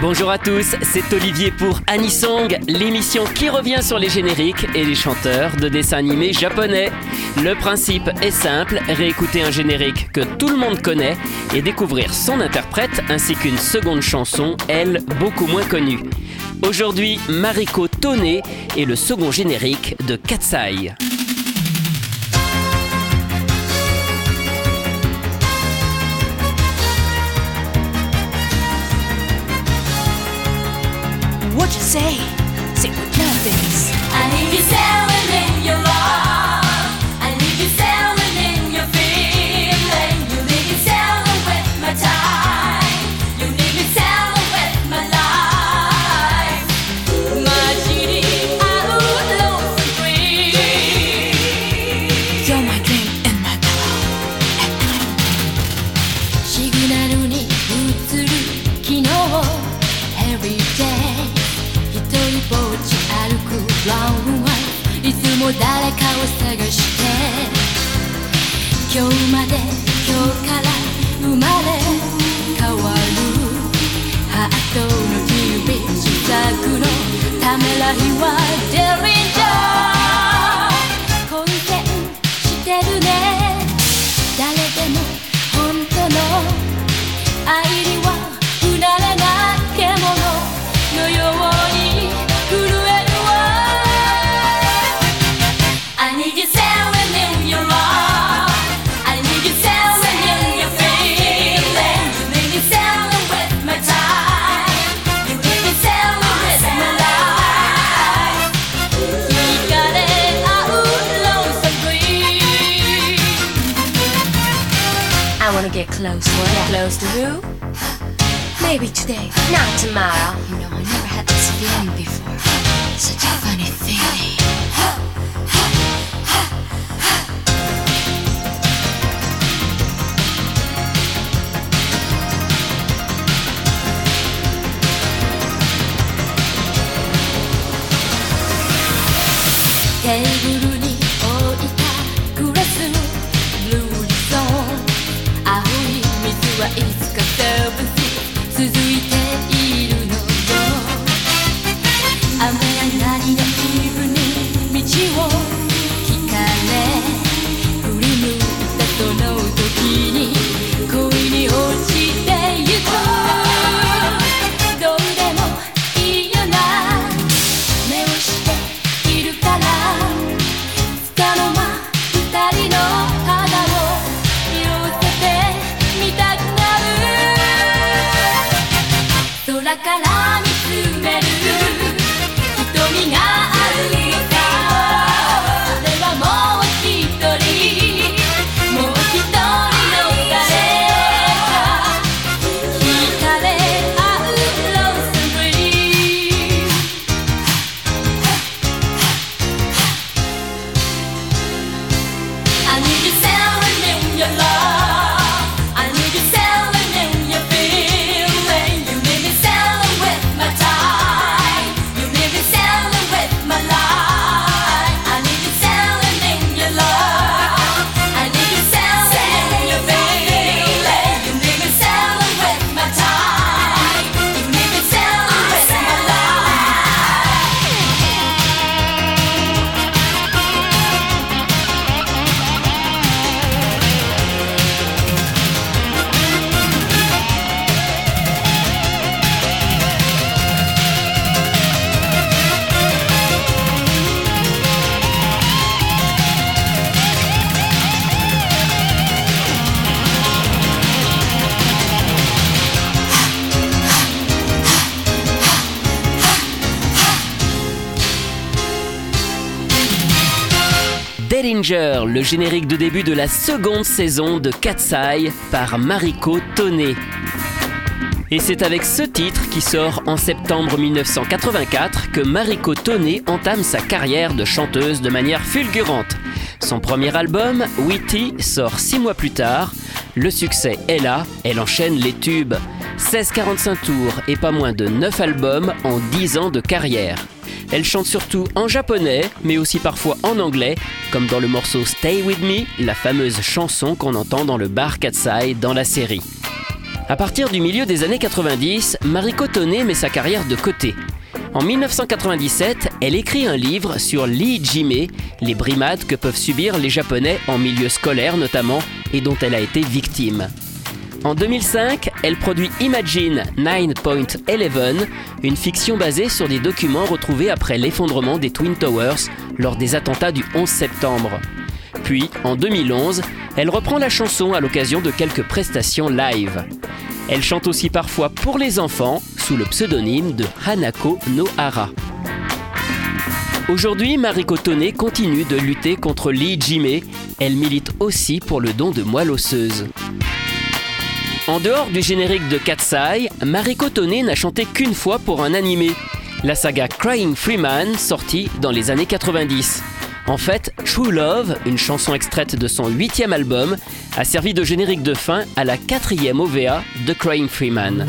Bonjour à tous, c'est Olivier pour Anisong, l'émission qui revient sur les génériques et les chanteurs de dessins animés japonais. Le principe est simple, réécouter un générique que tout le monde connaît et découvrir son interprète ainsi qu'une seconde chanson, elle, beaucoup moins connue. Aujourd'hui, Mariko Tone et le second générique de Katsai. say, say what love. I need you sailing in your love. I need you sailing in your feeling. You need me sailing with my time. You need me sailing with my life. My genie, I would love to dream. You're my dream and my pillow at night. every day 一人ぼっち歩く Brown white いつも誰かを探して。今日まで今日から生まれ変わる。ハートの日々試作のためらいは Danger close. To who? Maybe today. Not tomorrow. You know, I Le générique de début de la seconde saison de Katsai par Mariko Tone. Et c'est avec ce titre qui sort en septembre 1984 que Mariko Tone entame sa carrière de chanteuse de manière fulgurante. Son premier album, Witty, sort six mois plus tard. Le succès est là, elle enchaîne les tubes. 16-45 tours et pas moins de 9 albums en 10 ans de carrière. Elle chante surtout en japonais, mais aussi parfois en anglais, comme dans le morceau Stay With Me, la fameuse chanson qu'on entend dans le bar Katsai dans la série. À partir du milieu des années 90, Mariko Tone met sa carrière de côté. En 1997, elle écrit un livre sur l'Ijime, les brimades que peuvent subir les Japonais en milieu scolaire notamment, et dont elle a été victime. En 2005, elle produit Imagine 9.11, une fiction basée sur des documents retrouvés après l'effondrement des Twin Towers lors des attentats du 11 septembre. Puis, en 2011, elle reprend la chanson à l'occasion de quelques prestations live. Elle chante aussi parfois pour les enfants sous le pseudonyme de Hanako Nohara. Aujourd'hui, Mariko Tone continue de lutter contre l'Ijime. Elle milite aussi pour le don de moelle osseuse. En dehors du générique de Katsai, Mariko Tone n'a chanté qu'une fois pour un animé, la saga Crying Freeman sortie dans les années 90. En fait, True Love, une chanson extraite de son huitième album, a servi de générique de fin à la quatrième OVA de Crying Freeman.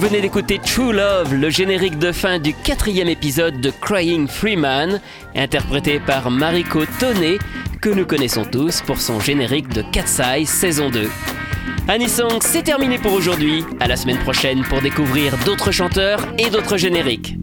D'écouter True Love, le générique de fin du quatrième épisode de Crying Freeman, interprété par Mariko Tone, que nous connaissons tous pour son générique de Cat's saison 2. Anisong, c'est terminé pour aujourd'hui. À la semaine prochaine pour découvrir d'autres chanteurs et d'autres génériques.